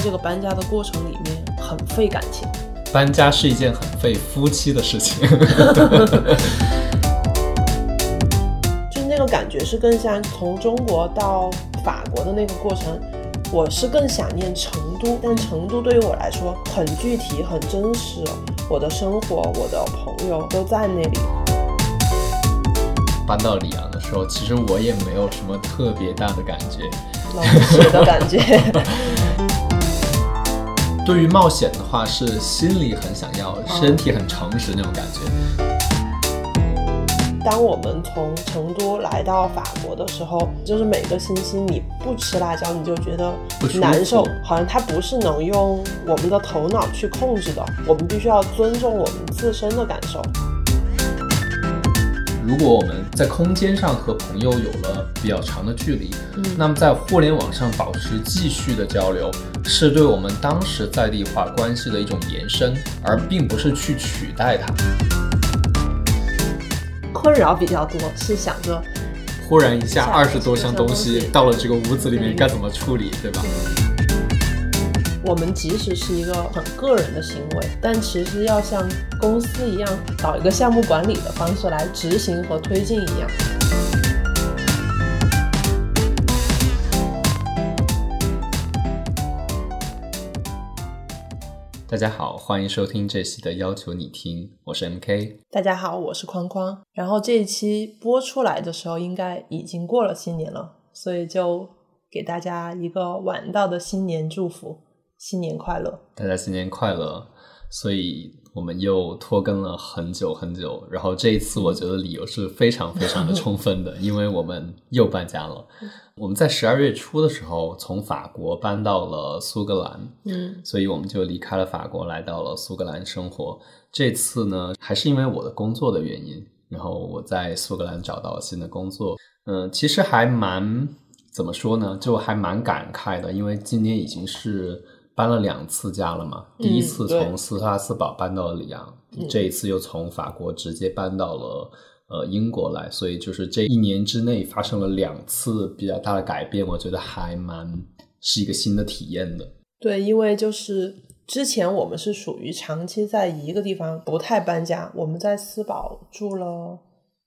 这个搬家的过程里面很费感情。搬家是一件很费夫妻的事情。就那个感觉是更像从中国到法国的那个过程。我是更想念成都，但成都对于我来说很具体、很真实。我的生活、我的朋友都在那里。搬到里昂的时候，其实我也没有什么特别大的感觉，冷血的感觉。对于冒险的话，是心里很想要，身体很诚实那种感觉。当我们从成都来到法国的时候，就是每个星期你不吃辣椒，你就觉得难受，好像它不是能用我们的头脑去控制的，我们必须要尊重我们自身的感受。如果我们在空间上和朋友有了比较长的距离，那么在互联网上保持继续的交流，是对我们当时在地化关系的一种延伸，而并不是去取代它。困扰比较多，是想着忽然一下二十多箱东西到了这个屋子里面该怎么处理，对吧？我们即使是一个很个人的行为，但其实要像公司一样，找一个项目管理的方式来执行和推进一样。大家好，欢迎收听这期的要求你听，我是 MK。大家好，我是框框。然后这一期播出来的时候，应该已经过了新年了，所以就给大家一个晚到的新年祝福。新年快乐！大家新年快乐！所以我们又拖更了很久很久，然后这一次我觉得理由是非常非常的充分的，因为我们又搬家了。我们在十二月初的时候从法国搬到了苏格兰，嗯，所以我们就离开了法国，来到了苏格兰生活。这次呢，还是因为我的工作的原因，然后我在苏格兰找到了新的工作。嗯，其实还蛮怎么说呢，就还蛮感慨的，因为今年已经是。搬了两次家了嘛？第一次从斯特拉斯堡搬到了里昂，这一次又从法国直接搬到了呃英国来，所以就是这一年之内发生了两次比较大的改变，我觉得还蛮是一个新的体验的。对，因为就是之前我们是属于长期在一个地方不太搬家，我们在斯堡住了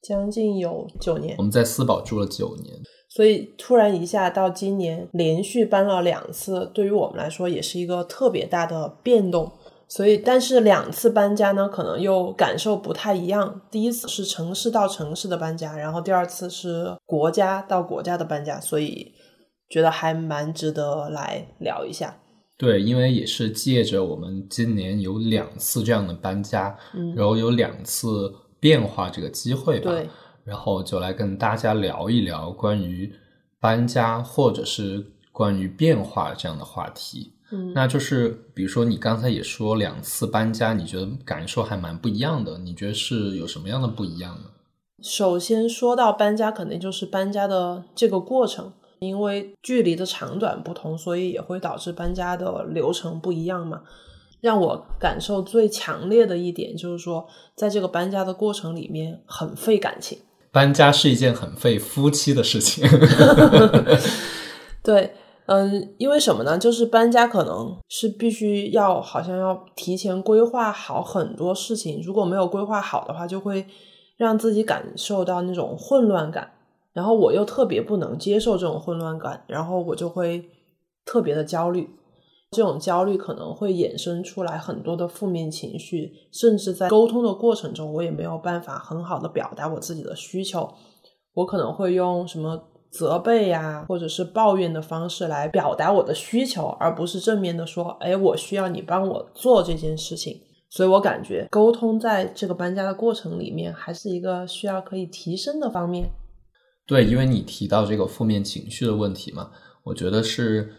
将近有九年，我们在斯堡住了九年。所以突然一下到今年连续搬了两次，对于我们来说也是一个特别大的变动。所以，但是两次搬家呢，可能又感受不太一样。第一次是城市到城市的搬家，然后第二次是国家到国家的搬家，所以觉得还蛮值得来聊一下。对，因为也是借着我们今年有两次这样的搬家，嗯，然后有两次变化这个机会吧。对。然后就来跟大家聊一聊关于搬家或者是关于变化这样的话题。嗯，那就是比如说你刚才也说两次搬家，你觉得感受还蛮不一样的。你觉得是有什么样的不一样呢？首先说到搬家，肯定就是搬家的这个过程，因为距离的长短不同，所以也会导致搬家的流程不一样嘛。让我感受最强烈的一点就是说，在这个搬家的过程里面很费感情。搬家是一件很费夫妻的事情。对，嗯，因为什么呢？就是搬家可能是必须要好像要提前规划好很多事情，如果没有规划好的话，就会让自己感受到那种混乱感。然后我又特别不能接受这种混乱感，然后我就会特别的焦虑。这种焦虑可能会衍生出来很多的负面情绪，甚至在沟通的过程中，我也没有办法很好的表达我自己的需求。我可能会用什么责备呀，或者是抱怨的方式来表达我的需求，而不是正面的说：“哎，我需要你帮我做这件事情。”所以我感觉沟通在这个搬家的过程里面，还是一个需要可以提升的方面。对，因为你提到这个负面情绪的问题嘛，我觉得是。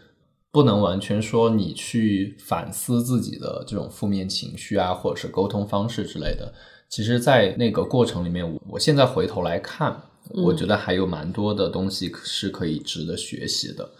不能完全说你去反思自己的这种负面情绪啊，或者是沟通方式之类的。其实，在那个过程里面，我现在回头来看，我觉得还有蛮多的东西是可以值得学习的。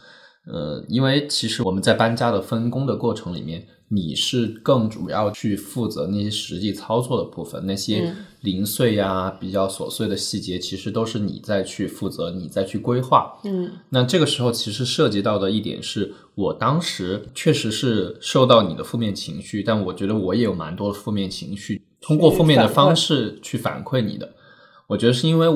呃，因为其实我们在搬家的分工的过程里面，你是更主要去负责那些实际操作的部分，那些零碎呀、比较琐碎的细节，其实都是你在去负责，你在去规划。嗯那这个时候其实涉及到的一点是，我当时确实是受到你的负面情绪，但我觉得我也有蛮多的负面情绪，通过负面的方式去反馈你的。我觉得是因为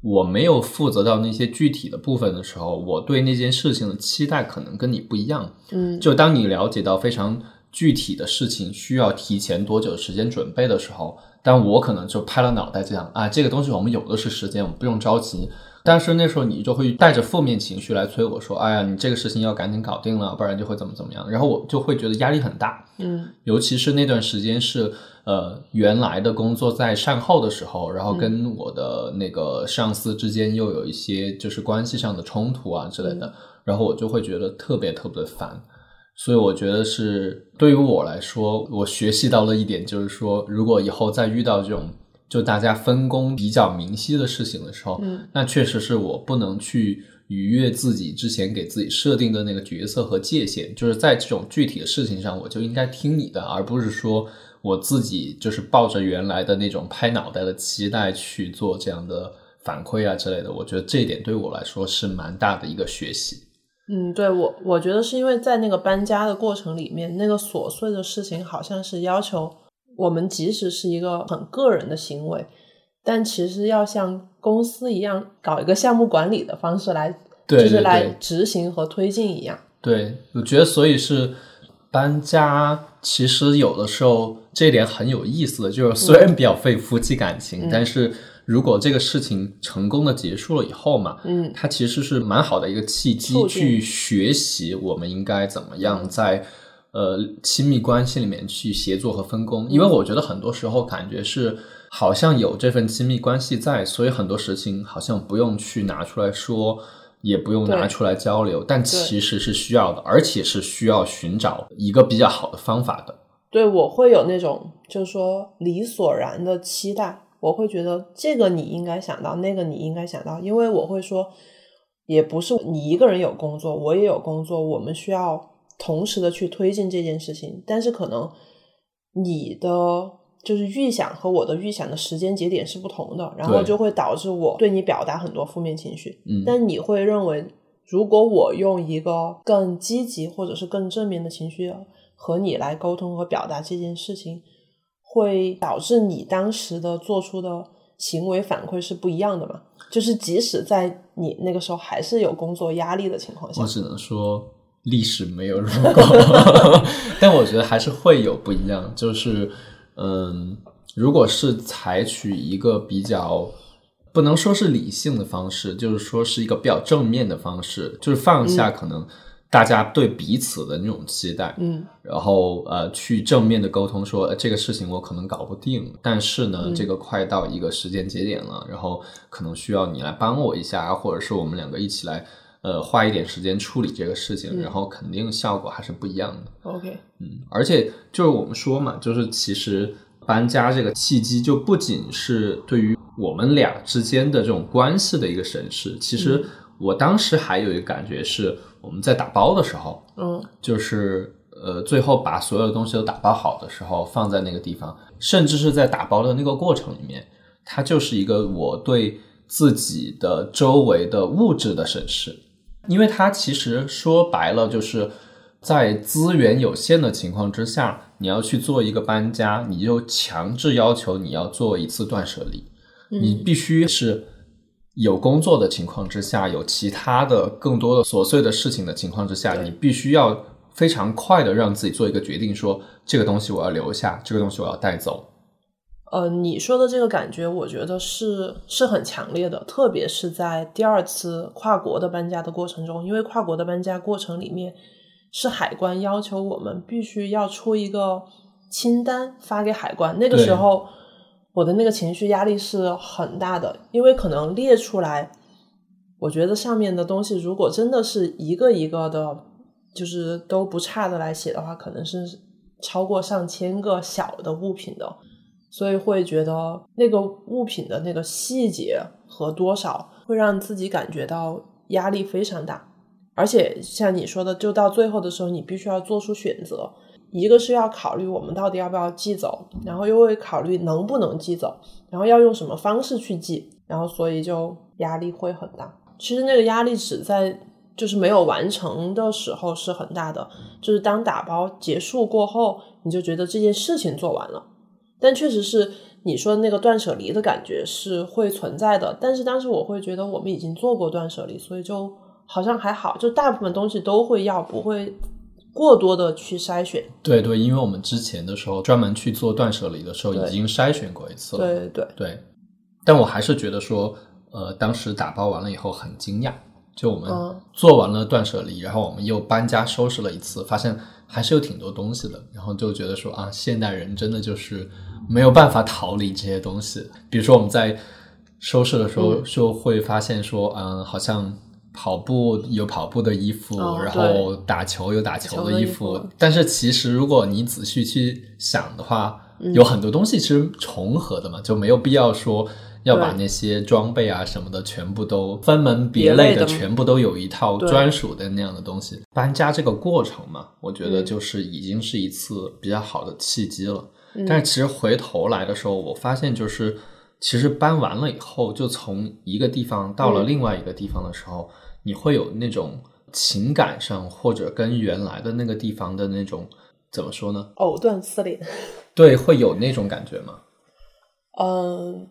我没有负责到那些具体的部分的时候，我对那件事情的期待可能跟你不一样。嗯就当你了解到非常具体的事情需要提前多久时间准备的时候，但我可能就拍了脑袋这样啊，这个东西我们有的是时间，我们不用着急。但是那时候你就会带着负面情绪来催我说：“哎呀，你这个事情要赶紧搞定了，不然就会怎么怎么样。”然后我就会觉得压力很大。嗯尤其是那段时间是呃原来的工作在善后的时候，然后跟我的那个上司之间又有一些就是关系上的冲突啊之类的，然后我就会觉得特别特别的烦。所以我觉得是对于我来说，我学习到了一点，就是说，如果以后再遇到这种就大家分工比较明晰的事情的时候，嗯那确实是我不能去逾越自己之前给自己设定的那个角色和界限，就是在这种具体的事情上，我就应该听你的，而不是说我自己就是抱着原来的那种拍脑袋的期待去做这样的反馈啊之类的。我觉得这一点对我来说是蛮大的一个学习。嗯，对我我觉得是因为在那个搬家的过程里面，那个琐碎的事情好像是要求我们，即使是一个很个人的行为，但其实要像公司一样搞一个项目管理的方式来，对对就是来执行和推进一样。对，我觉得所以是搬家，其实有的时候这一点很有意思的，就是虽然比较费夫妻感情，但是如果这个事情成功的结束了以后嘛，嗯它其实是蛮好的一个契机去学习我们应该怎么样在呃亲密关系里面去协作和分工。因为我觉得很多时候感觉是好像有这份亲密关系在，所以很多事情好像不用去拿出来说。也不用拿出来交流，但其实是需要的，而且是需要寻找一个比较好的方法的。对我会有那种就是说理所然的期待，我会觉得这个你应该想到，那个你应该想到，因为我会说，也不是你一个人有工作，我也有工作，我们需要同时的去推进这件事情，但是可能你的就是预想和我的预想的时间节点是不同的，然后就会导致我对你表达很多负面情绪，嗯，但你会认为，如果我用一个更积极或者是更正面的情绪和你来沟通和表达这件事情，会导致你当时的做出的行为反馈是不一样的嘛？就是即使在你那个时候还是有工作压力的情况下。我，只能说历史没有如果，但我觉得还是会有不一样。就是，嗯，如果是采取一个比较不能说是理性的方式，就是说是一个比较正面的方式，就是放下可能大家对彼此的那种期待，嗯然后呃，去正面的沟通说、呃这个事情我可能搞不定，但是呢，嗯这个快到一个时间节点了，然后可能需要你来帮我一下，或者是我们两个一起来呃花一点时间处理这个事情，嗯。然后肯定效果还是不一样的。，OK，嗯，而且就是我们说嘛，就是其实搬家这个契机，就不仅是对于我们俩之间的这种关系的一个审视，其实我当时还有一个感觉是，我们在打包的时候，嗯。就是呃，最后把所有的东西都打包好的时候，放在那个地方，甚至是在打包的那个过程里面，它就是一个我对自己的周围的物质的审视，因为它其实说白了就是在资源有限的情况之下，你要去做一个搬家，你就强制要求你要做一次断舍离，你必须是。有工作的情况之下，有其他的更多的琐碎的事情的情况之下，你必须要非常快的让自己做一个决定说，这个东西我要留下，这个东西我要带走。呃，你说的这个感觉，我觉得是是很强烈的，特别是在第二次跨国的搬家的过程中，因为跨国的搬家过程里面是海关要求我们必须要出一个清单发给海关，那个时候我的那个情绪压力是很大的，因为可能列出来，我觉得上面的东西如果真的是一个一个的，就是都不差的来写的话，可能是超过上千个小的物品的。所以会觉得那个物品的那个细节和多少，会让自己感觉到压力非常大。而且像你说的，就到最后的时候，你必须要做出选择，一个是要考虑我们到底要不要寄走，然后又会考虑能不能寄走，然后要用什么方式去寄，然后所以就压力会很大。其实那个压力只在就是没有完成的时候是很大的，就是当打包结束过后，你就觉得这件事情做完了，但确实是。你说的那个断舍离的感觉是会存在的，但是当时我会觉得我们已经做过断舍离，所以就好像还好，就大部分东西都会要，不会过多的去筛选。对对，因为我们之前的时候专门去做断舍离的时候，已经筛选过一次了。对对对，但我还是觉得说，呃，当时打包完了以后很惊讶，就我们做完了断舍离，然后我们又搬家收拾了一次，发现还是有挺多东西的，然后就觉得说啊，现代人真的就是。没有办法逃离这些东西，比如说我们在收拾的时候就会发现说，嗯，好像跑步有跑步的衣服，然后打球有打球的衣服，但是其实如果你仔细去想的话，有很多东西其实重合的嘛，就没有必要说要把那些装备啊什么的全部都分门别类的，全部都有一套专属的那样的东西。搬家这个过程嘛，我觉得就是已经是一次比较好的契机了。但是其实回头来的时候，我发现就是其实搬完了以后，就从一个地方到了另外一个地方的时候，你会有那种情感上或者跟原来的那个地方的那种怎么说呢？藕断丝连。对，会有那种感觉吗？嗯，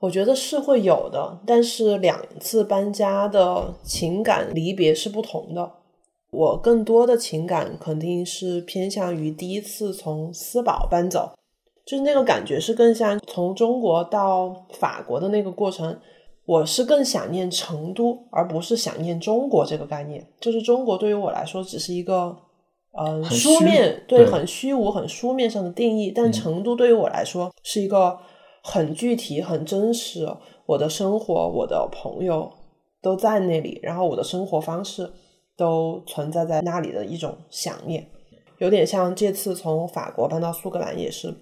我觉得是会有的，但是两次搬家的情感离别是不同的。我更多的情感肯定是偏向于第一次从斯堡搬走。就是那个感觉是更像从中国到法国的那个过程，我是更想念成都，而不是想念中国这个概念。就是中国对于我来说只是一个，呃，书面对很虚无、很书面上的定义，但成都对于我来说是一个很具体、很真实。我的生活、我的朋友都在那里，然后我的生活方式都存在在那里的一种想念，有点像这次从法国搬到苏格兰也是。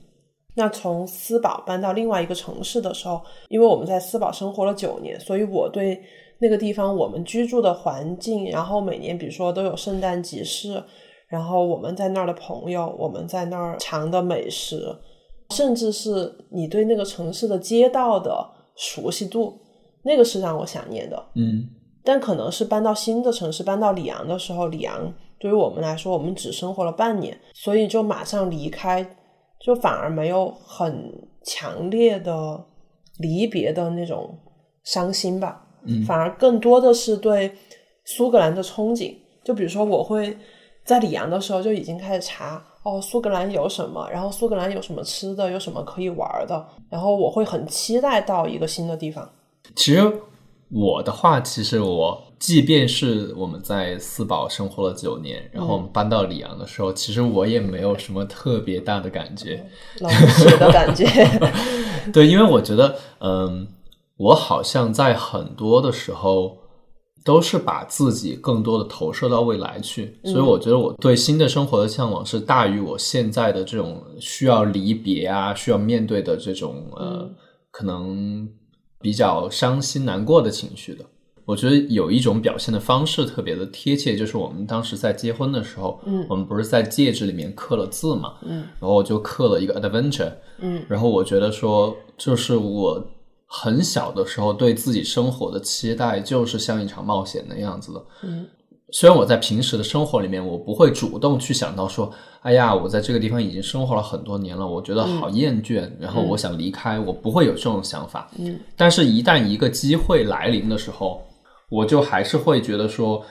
那从斯堡搬到另外一个城市的时候，因为我们在斯堡生活了九年，所以我对那个地方我们居住的环境，然后每年比如说都有圣诞集市，然后我们在那儿的朋友，我们在那儿尝的美食，甚至是你对那个城市的街道的熟悉度，那个是让我想念的。嗯，但可能是搬到新的城市，搬到里昂的时候，里昂对于我们来说，我们只生活了半年，所以就马上离开。就反而没有很强烈的离别的那种伤心吧，嗯，反而更多的是对苏格兰的憧憬。就比如说，我会在里昂的时候就已经开始查哦，苏格兰有什么，然后苏格兰有什么吃的，有什么可以玩的，然后我会很期待到一个新的地方。其实我的话，其实我。即便是我们在四宝生活了九年，然后我们搬到里昂的时候，其实我也没有什么特别大的感觉，老实的感觉。对，因为我觉得，嗯，我好像在很多的时候都是把自己更多的投射到未来去，所以我觉得我对新的生活的向往是大于我现在的这种需要离别啊，需要面对的这种呃，可能比较伤心难过的情绪的。我觉得有一种表现的方式特别的贴切，就是我们当时在结婚的时候，嗯，我们不是在戒指里面刻了字嘛，嗯，然后我就刻了一个 adventure，嗯，然后我觉得说，就是我很小的时候对自己生活的期待，就是像一场冒险那样子的，嗯，虽然我在平时的生活里面，我不会主动去想到说，哎呀，我在这个地方已经生活了很多年了，我觉得好厌倦，然后我想离开，我不会有这种想法，嗯，但是一旦一个机会来临的时候。我就还是会觉得说，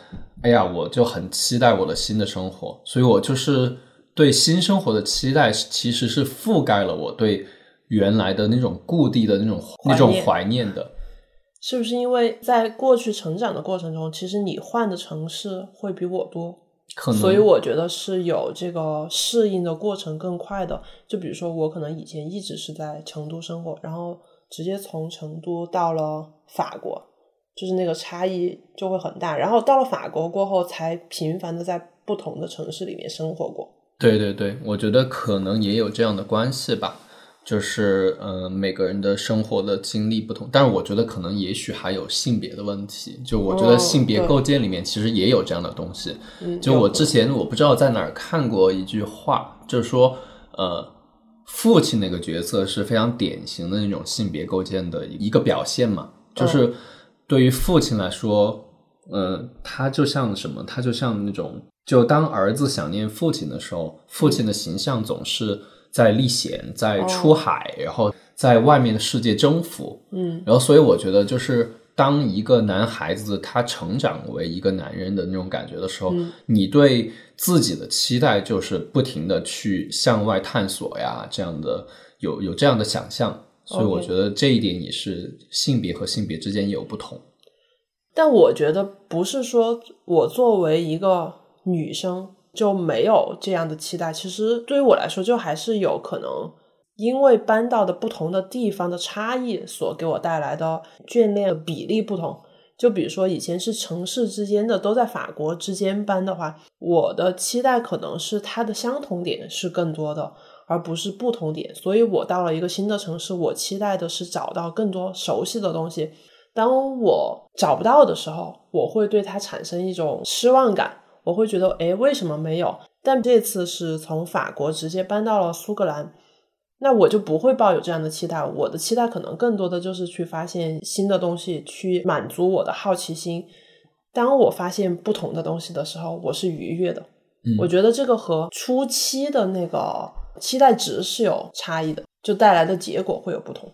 哎呀，我就很期待我的新的生活，所以我就是对新生活的期待，其实是覆盖了我对原来的那种故地的那种那种怀念的。是不是因为在过去成长的过程中，其实你换的城市会比我多，可能，所以我觉得是有这个适应的过程更快的。就比如说，我可能以前一直是在成都生活，然后直接从成都到了法国。就是那个差异就会很大，然后到了法国过后，才频繁的在不同的城市里面生活过。对对对，我觉得可能也有这样的关系吧。就是呃每个人的生活的经历不同，但是我觉得可能也许还有性别的问题。就我觉得性别构建里面其实也有这样的东西。就我之前我不知道在哪儿看过一句话，就是说呃父亲那个角色是非常典型的那种性别构建的一个表现嘛，就是对于父亲来说。嗯，他就像什么？他就像那种，就当儿子想念父亲的时候，父亲的形象总是在历险，在出海，然后在外面的世界征服。嗯，然后所以我觉得，就是当一个男孩子他成长为一个男人的那种感觉的时候，你对自己的期待就是不停的去向外探索呀，这样的有有这样的想象。所以我觉得这一点也是性别和性别之间也有不同。但我觉得不是说我作为一个女生就没有这样的期待。其实对于我来说，就还是有可能因为搬到的不同的地方的差异所给我带来的眷恋比例不同。就比如说以前是城市之间的都在法国之间搬的话，我的期待可能是它的相同点是更多的，而不是不同点。所以我到了一个新的城市，我期待的是找到更多熟悉的东西。当我找不到的时候，我会对它产生一种失望感。我会觉得，哎，为什么没有？但这次是从法国直接搬到了苏格兰，那我就不会抱有这样的期待。我的期待可能更多的就是去发现新的东西，去满足我的好奇心。当我发现不同的东西的时候，我是愉悦的。我觉得这个和初期的那个期待值是有差异的，就带来的结果会有不同。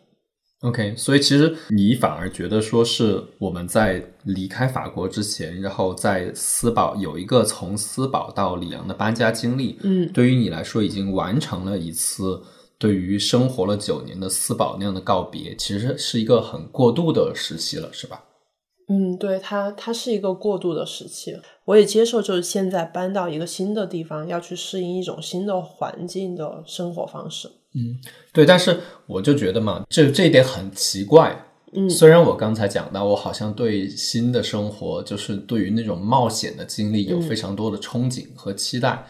OK，所以其实你反而觉得说是我们在离开法国之前，然后在斯堡有一个从斯堡到里昂的搬家经历，嗯，对于你来说已经完成了一次对于生活了九年的斯堡那样的告别，其实是一个很过渡的时期了，是吧？嗯，对，它它是一个过渡的时期，我也接受，就是现在搬到一个新的地方，要去适应一种新的环境的生活方式。嗯，对，但是我就觉得嘛，这这一点很奇怪。嗯，虽然我刚才讲到，我好像对新的生活，就是对于那种冒险的经历有非常多的憧憬和期待，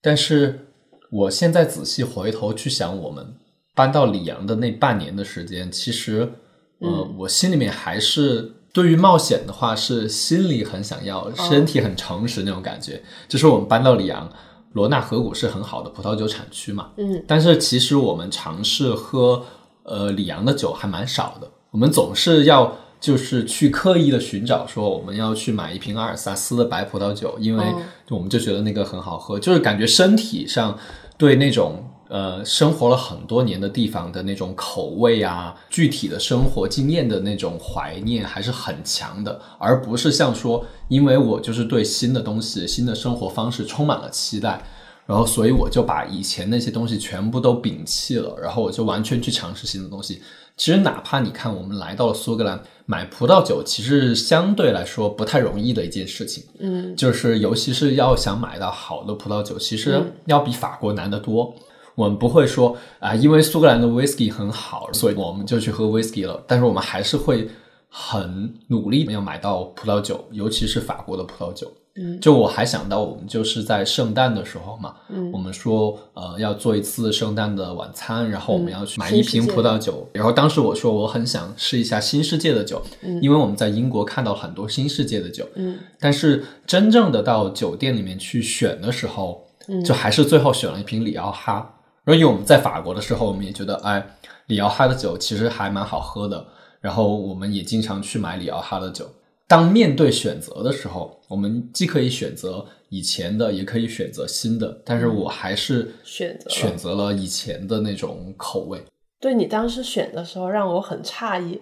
但是我现在仔细回头去想，我们搬到里昂的那半年的时间，其实，呃，我心里面还是对于冒险的话，是心里很想要，身体很诚实那种感觉。就是我们搬到里昂。罗纳河谷是很好的葡萄酒产区嘛，嗯，但是其实我们尝试喝呃里昂的酒还蛮少的。我们总是要就是去刻意的寻找说我们要去买一瓶阿尔萨斯的白葡萄酒，因为我们就觉得那个很好喝，就是感觉身体上对那种呃生活了很多年的地方的那种口味啊，具体的生活经验的那种怀念还是很强的，而不是像说。因为我就是对新的东西、新的生活方式充满了期待，然后所以我就把以前那些东西全部都摒弃了，然后我就完全去尝试新的东西。其实哪怕你看，我们来到了苏格兰买葡萄酒，其实相对来说不太容易的一件事情。嗯，就是尤其是要想买到好的葡萄酒，其实要比法国难得多。我们不会说啊，因为苏格兰的 whisky 很好，所以我们就去喝 whisky 了。但是我们还是会。很努力要买到葡萄酒，尤其是法国的葡萄酒。嗯，就我还想到，我们就是在圣诞的时候嘛，嗯，我们说呃要做一次圣诞的晚餐，然后我们要去买一瓶葡萄酒。然后当时我说我很想试一下新世界的酒，嗯，因为我们在英国看到很多新世界的酒，嗯，但是真正的到酒店里面去选的时候，嗯，就还是最后选了一瓶里奥哈。然后因为我们在法国的时候，我们也觉得哎，里奥哈的酒其实还蛮好喝的。然后我们也经常去买里奥哈的酒。当面对选择的时候，我们既可以选择以前的，也可以选择新的。但是我还是选择选择了以前的那种口味。对你当时选的时候，让我很诧异，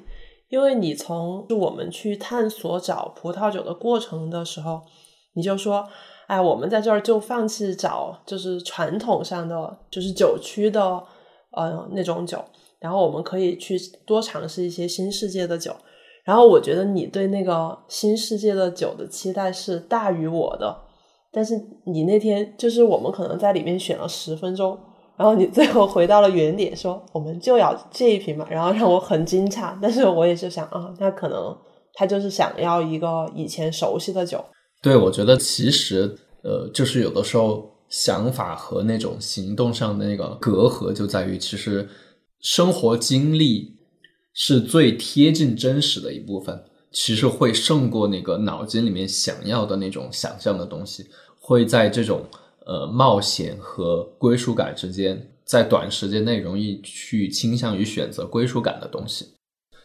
因为你从我们去探索找葡萄酒的过程的时候，你就说：“哎，我们在这儿就放弃找就是传统上的就是酒区的呃那种酒。”然后我们可以去多尝试一些新世界的酒，然后我觉得你对那个新世界的酒的期待是大于我的，但是你那天就是我们可能在里面选了十分钟，然后你最后回到了原点，说我们就要这一瓶嘛，然后让我很惊诧，但是我也是想啊，那可能他就是想要一个以前熟悉的酒。对，我觉得其实呃，就是有的时候想法和那种行动上的那个隔阂就在于其实。生活经历是最贴近真实的一部分，其实会胜过那个脑筋里面想要的那种想象的东西，会在这种呃冒险和归属感之间，在短时间内容易去倾向于选择归属感的东西。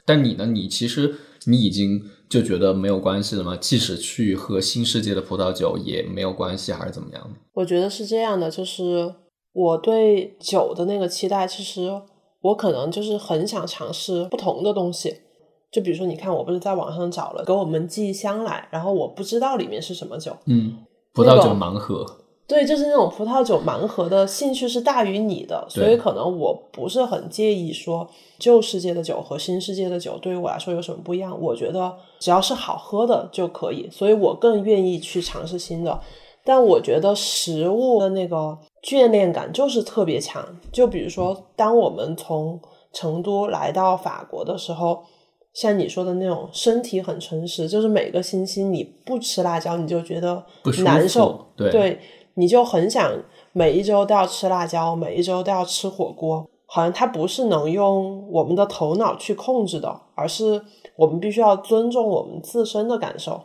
但你呢？你其实你已经就觉得没有关系了吗？即使去喝新世界的葡萄酒也没有关系，还是怎么样的？我觉得是这样的，就是我对酒的那个期待，其实我可能就是很想尝试不同的东西。就比如说，你看，我不是在网上找了给我们寄箱来，然后我不知道里面是什么酒，嗯，葡萄酒盲盒。对，就是那种葡萄酒盲盒的兴趣是大于你的，所以可能我不是很介意说旧世界的酒和新世界的酒对于我来说有什么不一样。我觉得只要是好喝的就可以，所以我更愿意去尝试新的。但我觉得食物的那个眷恋感就是特别强。就比如说，当我们从成都来到法国的时候，像你说的那种身体很诚实，就是每个星期你不吃辣椒你就觉得难受，对。你就很想每一周都要吃辣椒，每一周都要吃火锅，好像它不是能用我们的头脑去控制的，而是我们必须要尊重我们自身的感受。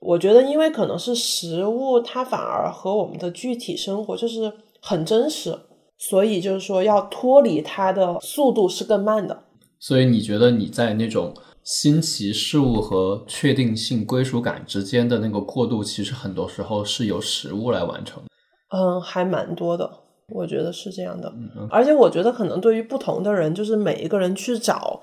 我觉得，因为可能是食物，它反而和我们的具体生活就是很真实，所以就是说要脱离它的速度是更慢的。所以你觉得你在那种？新奇事物和确定性归属感之间的那个过渡，其实很多时候是由食物来完成。嗯，还蛮多的，我觉得是这样的。嗯而且我觉得可能对于不同的人，就是每一个人去找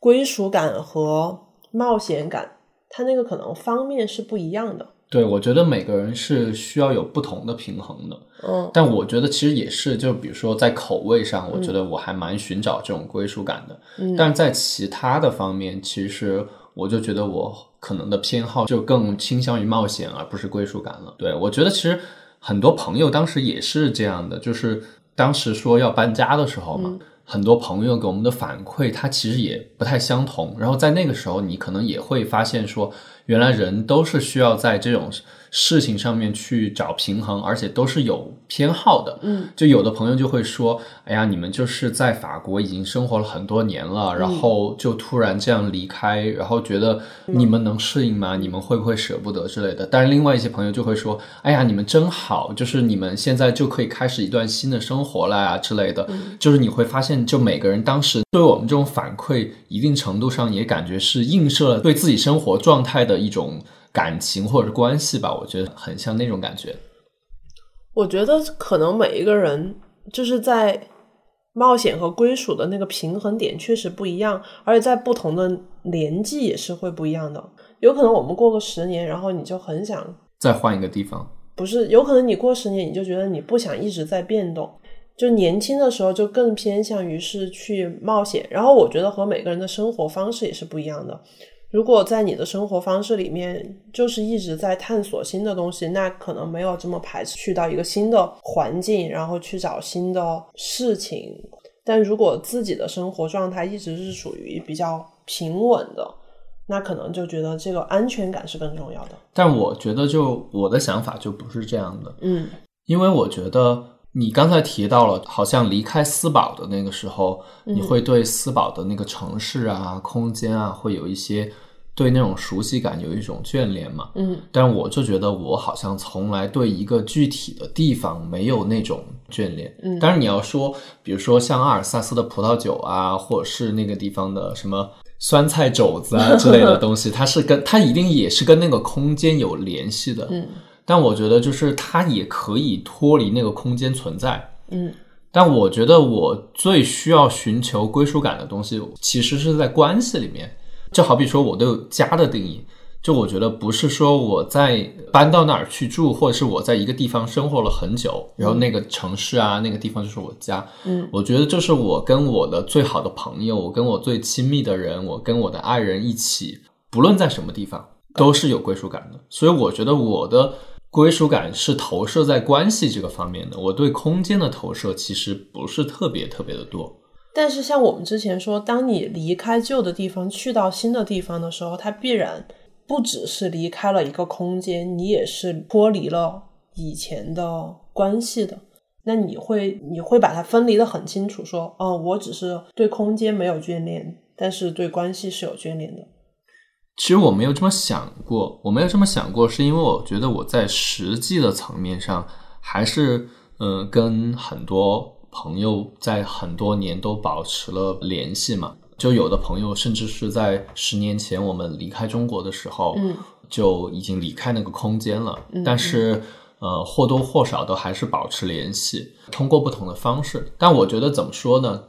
归属感和冒险感，他那个可能方面是不一样的。对，我觉得每个人是需要有不同的平衡的。嗯，但我觉得其实也是，就比如说在口味上，我觉得我还蛮寻找这种归属感的。嗯，但是在其他的方面，其实我就觉得我可能的偏好就更倾向于冒险，而不是归属感了。对，我觉得其实很多朋友当时也是这样的，就是当时说要搬家的时候嘛。很多朋友给我们的反馈，它其实也不太相同。然后在那个时候，你可能也会发现说，原来人都是需要在这种。事情上面去找平衡，而且都是有偏好的。嗯，就有的朋友就会说：“哎呀，你们就是在法国已经生活了很多年了，然后就突然这样离开，然后觉得你们能适应吗？你们会不会舍不得之类的？”但是另外一些朋友就会说：“哎呀，你们真好，就是你们现在就可以开始一段新的生活了呀之类的。”就是你会发现，就每个人当时对我们这种反馈，一定程度上也感觉是映射了对自己生活状态的一种。感情或者是关系吧，我觉得很像那种感觉。我觉得可能每一个人就是在冒险和归属的那个平衡点确实不一样，而且在不同的年纪也是会不一样的。有可能我们过个十年，然后你就很想再换一个地方。不是，有可能你过十年，你就觉得你不想一直在变动。就年轻的时候就更偏向于是去冒险，然后我觉得和每个人的生活方式也是不一样的。如果在你的生活方式里面，就是一直在探索新的东西，那可能没有这么排斥去到一个新的环境，然后去找新的事情。但如果自己的生活状态一直是属于比较平稳的，那可能就觉得这个安全感是更重要的。但我觉得，就我的想法就不是这样的。嗯，因为我觉得你刚才提到了，好像离开斯堡的那个时候，你会对斯堡的那个城市啊、空间啊，会有一些。对那种熟悉感有一种眷恋嘛，嗯，但我就觉得我好像从来对一个具体的地方没有那种眷恋，嗯，但是你要说，比如说像阿尔萨斯的葡萄酒啊，或者是那个地方的什么酸菜肘子啊之类的东西，它是跟它一定也是跟那个空间有联系的，嗯，但我觉得就是它也可以脱离那个空间存在，嗯，但我觉得我最需要寻求归属感的东西，其实是在关系里面。就好比说，我对家的定义，就我觉得不是说我在搬到哪儿去住，或者是我在一个地方生活了很久，然后那个城市啊，那个地方就是我家。嗯，我觉得就是我跟我的最好的朋友，我跟我最亲密的人，我跟我的爱人一起，不论在什么地方，都是有归属感的。所以我觉得我的归属感是投射在关系这个方面的。我对空间的投射其实不是特别特别的多。但是像我们之前说，当你离开旧的地方去到新的地方的时候，它必然不只是离开了一个空间，你也是脱离了以前的关系的。那你会你会把它分离的很清楚，说，哦，我只是对空间没有眷恋，但是对关系是有眷恋的。其实我没有这么想过，我没有这么想过，是因为我觉得我在实际的层面上还是，嗯，跟很多朋友在很多年都保持了联系嘛。就有的朋友甚至是在十年前我们离开中国的时候，嗯，就已经离开那个空间了。嗯但是，呃，或多或少都还是保持联系，通过不同的方式。但我觉得怎么说呢？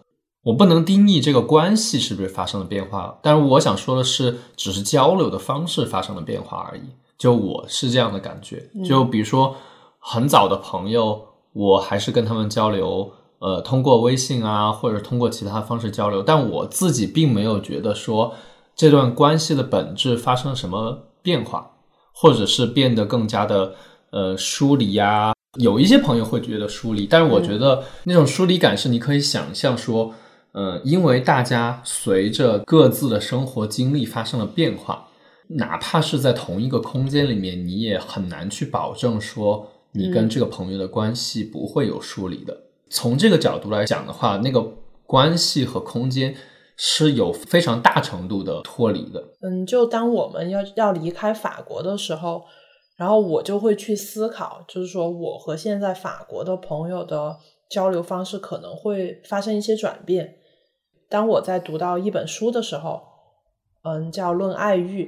我不能定义这个关系是不是发生了变化，但是我想说的是，只是交流的方式发生了变化而已。就我是这样的感觉。就比如说，很早的朋友，我还是跟他们交流，呃，通过微信啊，或者通过其他方式交流，但我自己并没有觉得说这段关系的本质发生了什么变化，或者是变得更加的呃疏离呀、有一些朋友会觉得疏离，但是我觉得那种疏离感是你可以想象说，呃，因为大家随着各自的生活经历发生了变化，哪怕是在同一个空间里面，你也很难去保证说你跟这个朋友的关系不会有疏离的。从这个角度来讲的话，那个关系和空间是有非常大程度的脱离的。嗯，就当我们要要离开法国的时候，然后我就会去思考，就是说我和现在法国的朋友的交流方式可能会发生一些转变。当我在读到一本书的时候，嗯，叫《论爱欲》，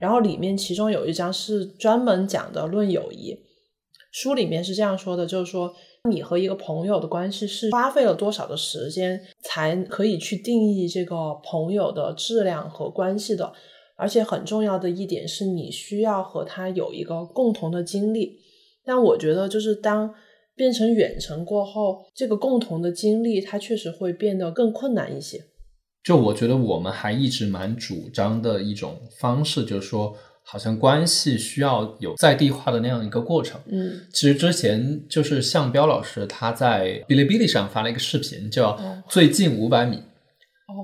然后里面其中有一章是专门讲的论友谊。书里面是这样说的，就是说你和一个朋友的关系是花费了多少的时间才可以去定义这个朋友的质量和关系的。而且很重要的一点是你需要和他有一个共同的经历。但我觉得，就是当变成远程过后，这个共同的经历它确实会变得更困难一些。就我觉得我们还一直蛮主张的一种方式，就是说，好像关系需要有在地化的那样一个过程。嗯其实之前就是向彪老师他在哔哩哔哩上发了一个视频，叫哦“最近五百米”，哦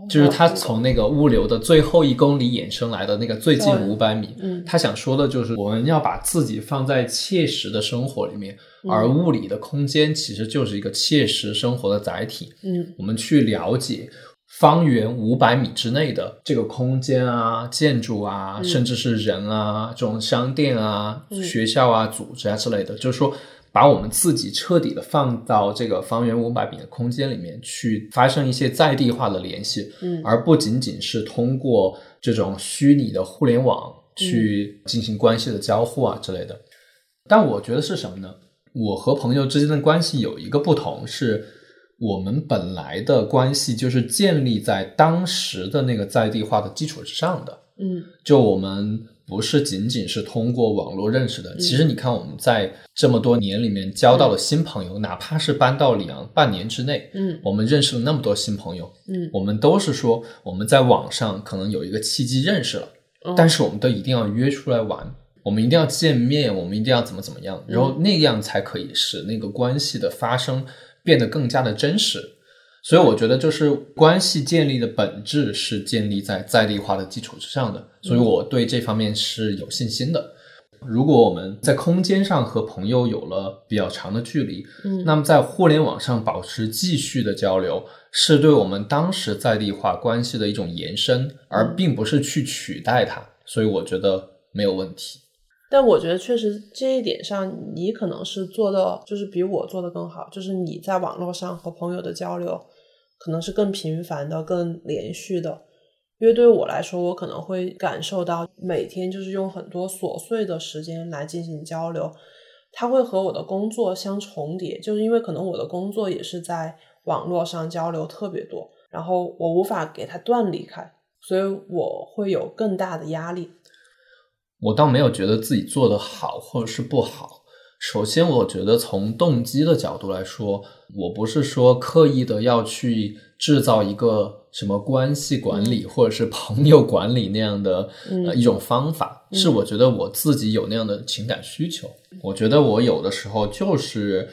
就是他从那个物流的最后一公里衍生来的那个最近五百米。嗯他想说的就是，我们要把自己放在切实的生活里面，嗯而物理的空间其实就是一个切实生活的载体。嗯我们去了解方圆五百米之内的这个空间啊、建筑啊，嗯甚至是人啊、这种商店啊、嗯学校啊、组织啊之类的，就是说。把我们自己彻底的放到这个方圆五百米的空间里面去，发生一些在地化的联系，嗯而不仅仅是通过这种虚拟的互联网嗯去进行关系的交互啊之类的。但我觉得是什么呢？我和朋友之间的关系有一个不同，是我们本来的关系就是建立在当时的那个在地化的基础之上的。嗯就我们不是仅仅是通过网络认识的，其实你看我们在这么多年里面交到了新朋友，哪怕是搬到里昂半年之内，嗯我们认识了那么多新朋友，嗯我们都是说我们在网上可能有一个契机认识了，嗯，但是我们都一定要约出来玩，我们一定要见面，我们一定要怎么怎么样，然后那样才可以使那个关系的发生变得更加的真实。所以我觉得，就是关系建立的本质是建立在在地化的基础之上的，所以我对这方面是有信心的。如果我们在空间上和朋友有了比较长的距离，嗯那么在互联网上保持继续的交流，是对我们当时在地化关系的一种延伸，而并不是去取代它。所以我觉得没有问题。但我觉得确实这一点上，你可能是做的就是比我做的更好，就是你在网络上和朋友的交流，可能是更频繁的、更连续的。因为对于我来说，我可能会感受到每天就是用很多琐碎的时间来进行交流，它会和我的工作相重叠，就是因为可能我的工作也是在网络上交流特别多，然后我无法给它断离开，所以我会有更大的压力。我倒没有觉得自己做得好或者是不好。首先，我觉得从动机的角度来说，我不是说刻意的要去制造一个什么关系管理或者是朋友管理那样的、嗯呃一种方法，是我觉得我自己有那样的情感需求。我觉得我有的时候就是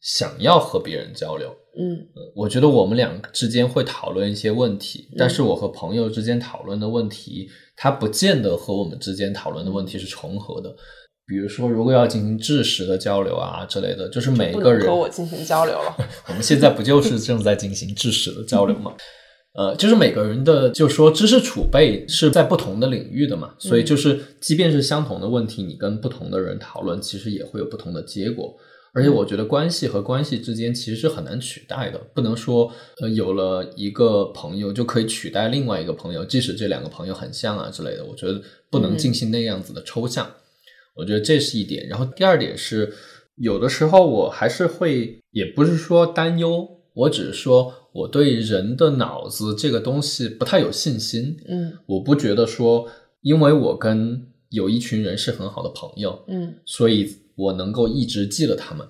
想要和别人交流，嗯我觉得我们俩之间会讨论一些问题，但是我和朋友之间讨论的问题，它不见得和我们之间讨论的问题是重合的。比如说，如果要进行知识的交流啊之类的，就是每个人和我进行交流了。我们现在不就是正在进行知识的交流吗？呃，就是每个人的，就说知识储备是在不同的领域的嘛，所以就是即便是相同的问题，你跟不同的人讨论，其实也会有不同的结果。而且我觉得关系和关系之间其实是很难取代的，不能说呃有了一个朋友就可以取代另外一个朋友，即使这两个朋友很像啊之类的，我觉得不能进行那样子的抽象。我觉得这是一点。然后第二点是，有的时候我还是会，也不是说担忧，我只是说。我对人的脑子这个东西不太有信心，嗯，我不觉得说，因为我跟有一群人是很好的朋友，嗯，所以我能够一直记得他们，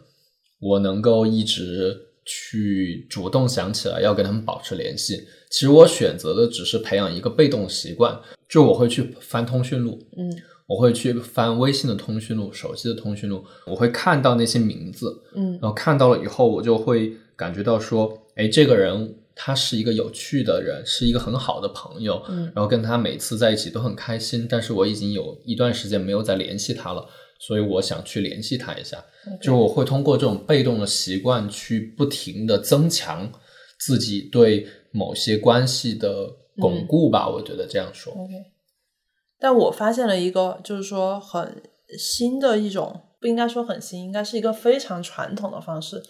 我能够一直去主动想起来要跟他们保持联系。其实我选择的只是培养一个被动习惯，就我会去翻通讯录，嗯，我会去翻微信的通讯录、手机的通讯录，我会看到那些名字，嗯，然后看到了以后，我就会感觉到说。哎，这个人他是一个有趣的人，是一个很好的朋友，嗯，然后跟他每次在一起都很开心。但是我已经有一段时间没有再联系他了，所以我想去联系他一下。就是我会通过这种被动的习惯去不停的增强自己对某些关系的巩固吧。我觉得这样说。OK，但我发现了一个，就是说很新的一种，不应该说很新，应该是一个非常传统的方式。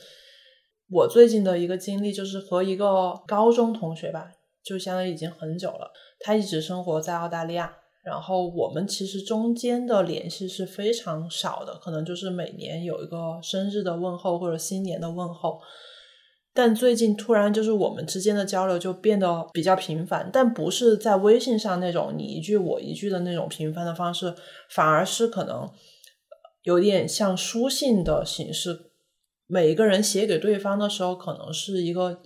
我最近的一个经历就是和一个高中同学吧，就相当于已经很久了。他一直生活在澳大利亚，然后我们其实中间的联系是非常少的，可能就是每年有一个生日的问候或者新年的问候。但最近突然就是我们之间的交流就变得比较频繁，但不是在微信上那种你一句我一句的那种频繁的方式，反而是可能有点像书信的形式。每一个人写给对方的时候，可能是一个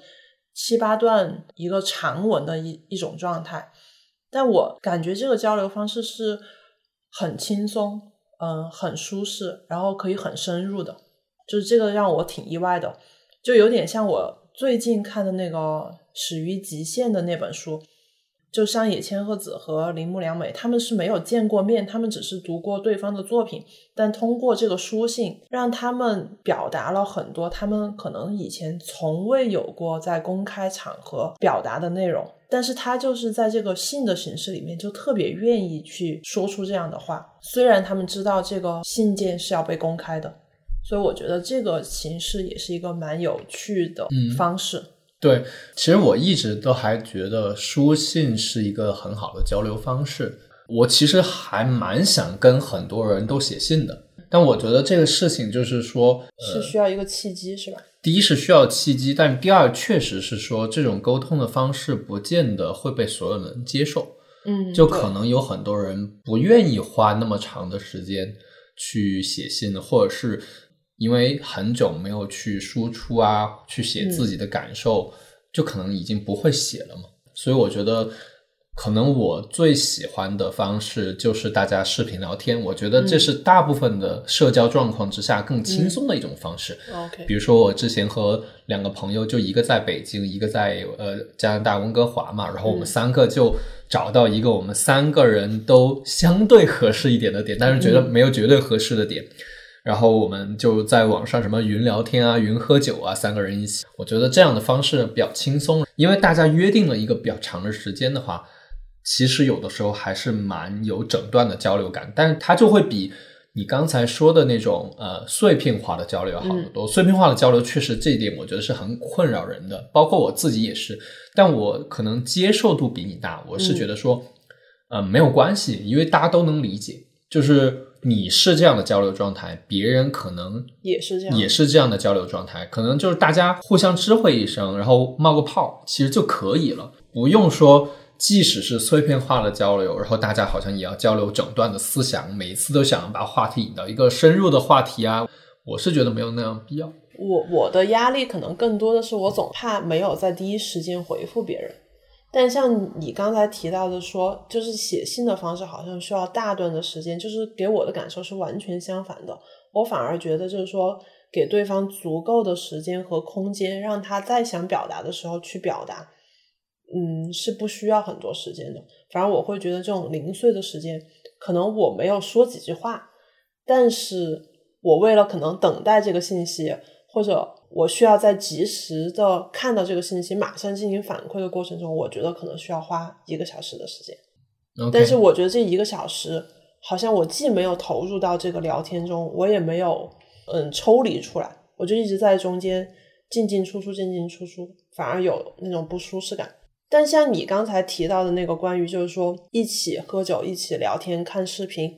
七八段一个长文的一一种状态，但我感觉这个交流方式是很轻松，嗯，很舒适，然后可以很深入的，就是这个让我挺意外的，就有点像我最近看的那个《始于极限》的那本书。就像野千鹤子和铃木良美，他们是没有见过面，他们只是读过对方的作品，但通过这个书信，让他们表达了很多他们可能以前从未有过在公开场合表达的内容。但是他就是在这个信的形式里面，就特别愿意去说出这样的话。虽然他们知道这个信件是要被公开的，所以我觉得这个形式也是一个蛮有趣的方式。对，其实我一直都还觉得书信是一个很好的交流方式。我其实还蛮想跟很多人都写信的，但我觉得这个事情就是说，是需要一个契机，是吧？第一是需要契机，但第二确实是说这种沟通的方式不见得会被所有人接受。嗯，就可能有很多人不愿意花那么长的时间去写信，或者是。因为很久没有去输出啊，去写自己的感受，就可能已经不会写了嘛。所以我觉得，可能我最喜欢的方式就是大家视频聊天。我觉得这是大部分的社交状况之下更轻松的一种方式。OK，比如说我之前和两个朋友，就一个在北京，一个在呃加拿大温哥华嘛，然后我们三个就找到一个我们三个人都相对合适一点的点，但是觉得没有绝对合适的点。然后我们就在网上什么云聊天啊、云喝酒啊，三个人一起。我觉得这样的方式比较轻松，因为大家约定了一个比较长的时间的话，其实有的时候还是蛮有整段的交流感。但是它就会比你刚才说的那种呃碎片化的交流要好得多。碎片化的交流确实这一点我觉得是很困扰人的，包括我自己也是。但我可能接受度比你大，我是觉得说，呃，没有关系，因为大家都能理解，就是。你是这样的交流状态，别人可能也是这样，也是这样的交流状态，可能就是大家互相知会一声，然后冒个泡，其实就可以了，不用说，即使是碎片化的交流，然后大家好像也要交流整段的思想，每一次都想把话题引到一个深入的话题啊，我是觉得没有那样必要。我我的压力可能更多的是，我总怕没有在第一时间回复别人。但像你刚才提到的说，就是写信的方式好像需要大段的时间，就是给我的感受是完全相反的。我反而觉得就是说，给对方足够的时间和空间，让他再想表达的时候去表达，嗯，是不需要很多时间的。反而我会觉得这种零碎的时间，可能我没有说几句话，但是我为了可能等待这个信息，或者我需要在及时的看到这个信息，马上进行反馈的过程中，我觉得可能需要花一个小时的时间。但是我觉得这一个小时，好像我既没有投入到这个聊天中，我也没有嗯抽离出来，我就一直在中间进进出出，进进出出，反而有那种不舒适感。但像你刚才提到的那个关于就是说一起喝酒、一起聊天、看视频，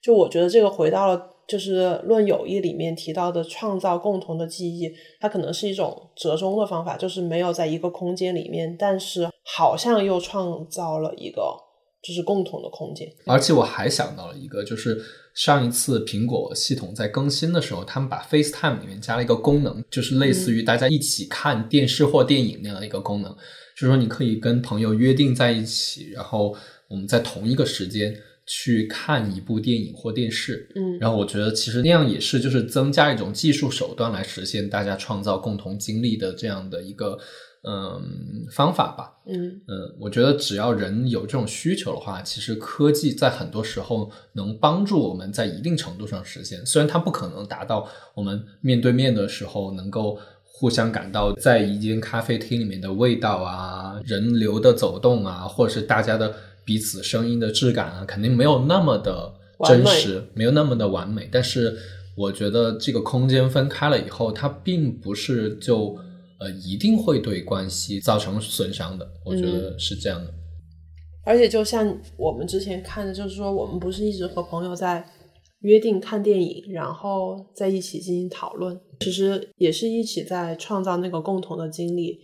就我觉得这个回到了就是《论友谊》里面提到的创造共同的记忆，它可能是一种折中的方法，就是没有在一个空间里面，但是好像又创造了一个就是共同的空间。而且我还想到了一个，就是上一次苹果系统在更新的时候，他们把 FaceTime 里面加了一个功能，就是类似于大家一起看电视或电影那样的一个功能，就是说你可以跟朋友约定在一起，然后我们在同一个时间去看一部电影或电视。嗯然后我觉得其实那样也是就是增加一种技术手段来实现大家创造共同经历的这样的一个嗯方法吧。嗯嗯，我觉得只要人有这种需求的话，其实科技在很多时候能帮助我们在一定程度上实现。虽然它不可能达到我们面对面的时候能够互相感到在一间咖啡厅里面的味道啊、人流的走动啊，或者是大家的彼此声音的质感啊，肯定没有那么的真实，没有那么的完美。但是我觉得这个空间分开了以后，它并不是就。呃，一定会对关系造成损伤的，我觉得是这样的。而且就像我们之前看的，就是说我们不是一直和朋友在约定看电影，然后在一起进行讨论，其实也是一起在创造那个共同的经历。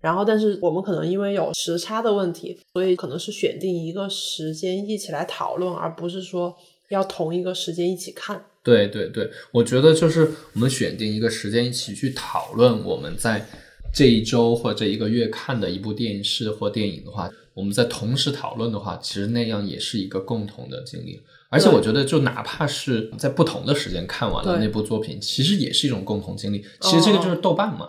然后，但是我们可能因为有时差的问题，所以可能是选定一个时间一起来讨论，而不是说要同一个时间一起看。对对对，我觉得就是我们选定一个时间一起去讨论我们在这一周或者这一个月看的一部电视或电影的话，我们在同时讨论的话，其实那样也是一个共同的经历。而且我觉得，就哪怕是在不同的时间看完了那部作品，其实也是一种共同经历。其实这个就是豆瓣嘛。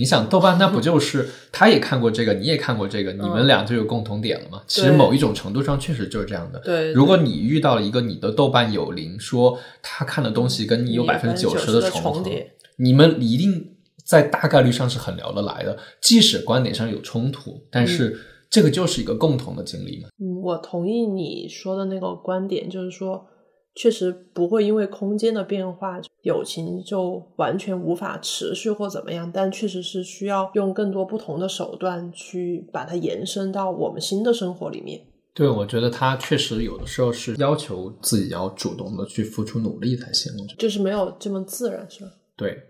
你想豆瓣，那不就是他也看过这个，你也看过这个，你们俩就有共同点了嘛？其实某一种程度上确实就是这样的。对，如果你遇到了一个你的豆瓣友邻，说他看的东西跟你有百分之九十的重合，叠，你们一定在大概率上是很聊得来的，即使观点上有冲突，但是这个就是一个共同的经历嘛。嗯，我同意你说的那个观点，就是说，确实不会因为空间的变化，友情就完全无法持续或怎么样，但确实是需要用更多不同的手段去把它延伸到我们新的生活里面。对，我觉得他确实有的时候是要求自己要主动的去付出努力才行。就是没有这么自然，是吧？对，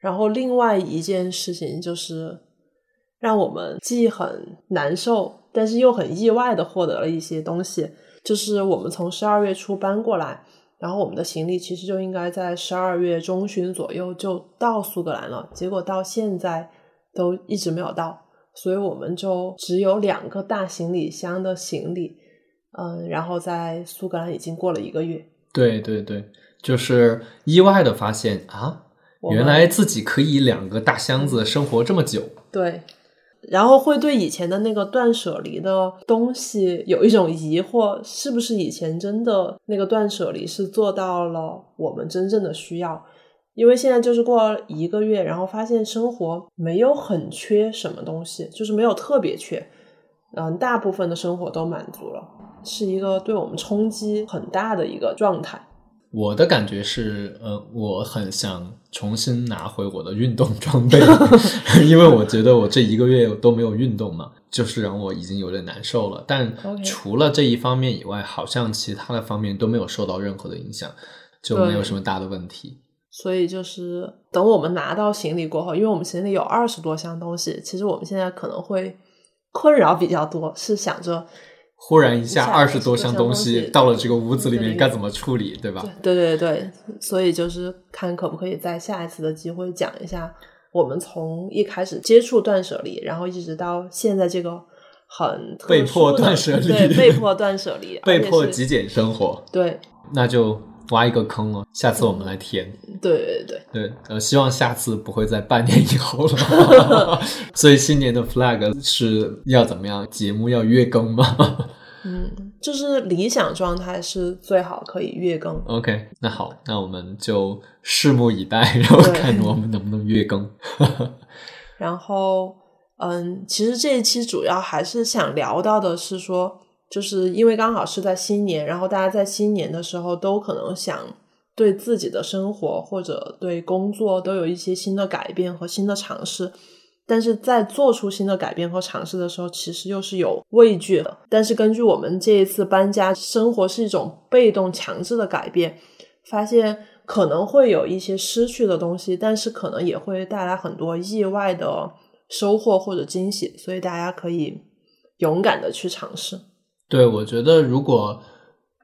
然后另外一件事情就是，让我们既很难受，但是又很意外的获得了一些东西。就是我们从十二月初搬过来，然后我们的行李其实就应该在十二月中旬左右就到苏格兰了，结果到现在都一直没有到，所以我们就只有两个大行李箱的行李，嗯，然后在苏格兰已经过了一个月。对对对，就是意外的发现啊，原来自己可以两个大箱子生活这么久。对，然后会对以前的那个断舍离的东西有一种疑惑，是不是以前真的那个断舍离是做到了我们真正的需要？因为现在就是过了一个月，然后发现生活没有很缺什么东西，就是没有特别缺，嗯，大部分的生活都满足了，是一个对我们冲击很大的一个状态。我的感觉是，呃，我很想重新拿回我的运动装备，因为我觉得我这一个月都没有运动嘛，就是让我已经有点难受了。但除了这一方面以外，好像其他的方面都没有受到任何的影响，就没有什么大的问题。所以就是等我们拿到行李过后，因为我们行李有二十多箱东西，其实我们现在可能会困扰比较多，是想着，忽然一下二十多箱东20多箱东西到了这个屋子里面面该怎么处理，对吧？对对对对，所以就是看可不可以在下一次的机会讲一下，我们从一开始接触断舍离，然后一直到现在这个很被迫断舍离对，被迫断舍离，被迫极简生活，对那就挖一个坑了，下次我们来填。对对对。对，呃，希望下次不会在半年以后了。所以新年的 flag 是要怎么样？节目要月更吗？嗯，就是理想状态是最好可以月更。OK，那好，那我们就拭目以待，然后对看我们能不能月更。然后，嗯，其实这一期主要还是想聊到的是说，就是因为刚好是在新年，然后大家在新年的时候都可能想对自己的生活或者对工作都有一些新的改变和新的尝试。但是在做出新的改变和尝试的时候，其实又是有畏惧的。但是根据我们这一次搬家，生活是一种被动强制的改变，发现可能会有一些失去的东西，但是可能也会带来很多意外的收获或者惊喜，所以大家可以勇敢的去尝试。对，我觉得如果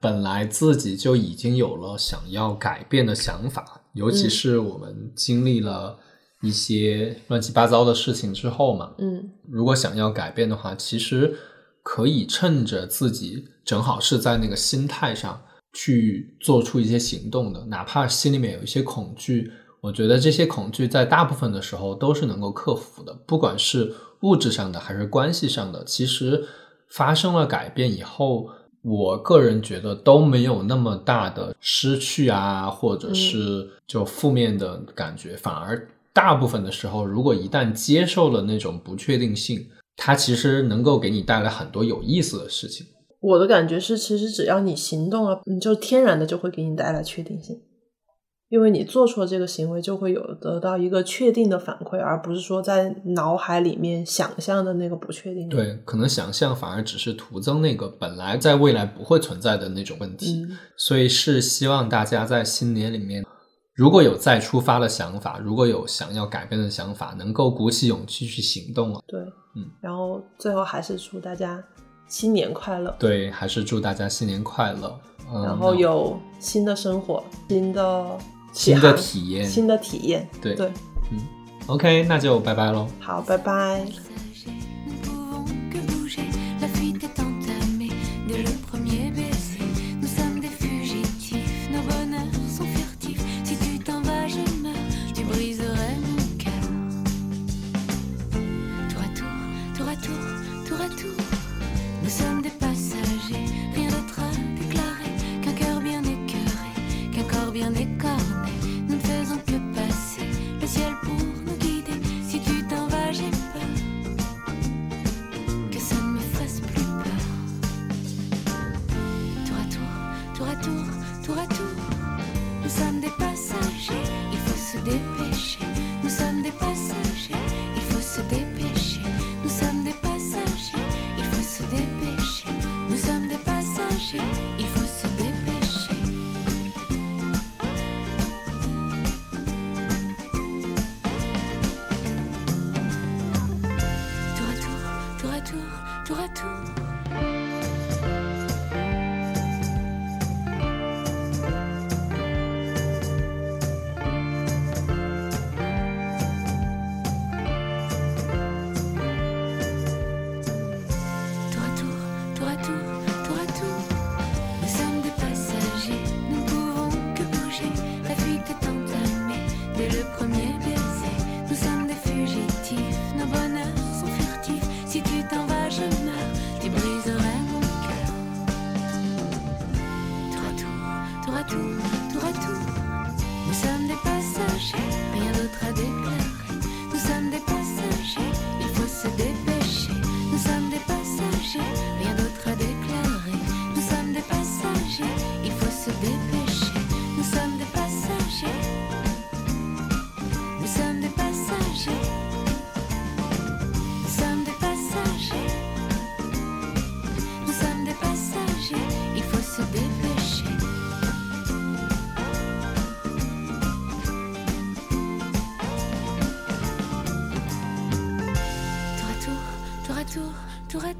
本来自己就已经有了想要改变的想法，尤其嗯。是我们经历了一些乱七八糟的事情之后嘛，嗯。如果想要改变的话，其实可以趁着自己正好是在那个心态上去做出一些行动的，哪怕心里面有一些恐惧，我觉得这些恐惧在大部分的时候都是能够克服的，不管是物质上的还是关系上的，其实发生了改变以后。我个人觉得都没有那么大的失去啊，或者是就负面的感觉，反而大部分的时候，如果一旦接受了那种不确定性，它其实能够给你带来很多有意思的事情。我的感觉是，其实只要你行动了，你就天然的就会给你带来确定性，因为你做出了这个行为，就会有得到一个确定的反馈，而不是说在脑海里面想象的那个不确定。对，可能想象反而只是徒增那个本来在未来不会存在的那种问题。嗯所以是希望大家在新年里面，如果有再出发的想法，如果有想要改变的想法，能够鼓起勇气去行动了。对，嗯，然后最后还是祝大家新年快乐，对，还是祝大家新年快乐。嗯、然后有新的生活、新的新的体验。新的体验。对对，嗯 OK，那就拜拜喽。好，拜拜。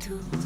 Tour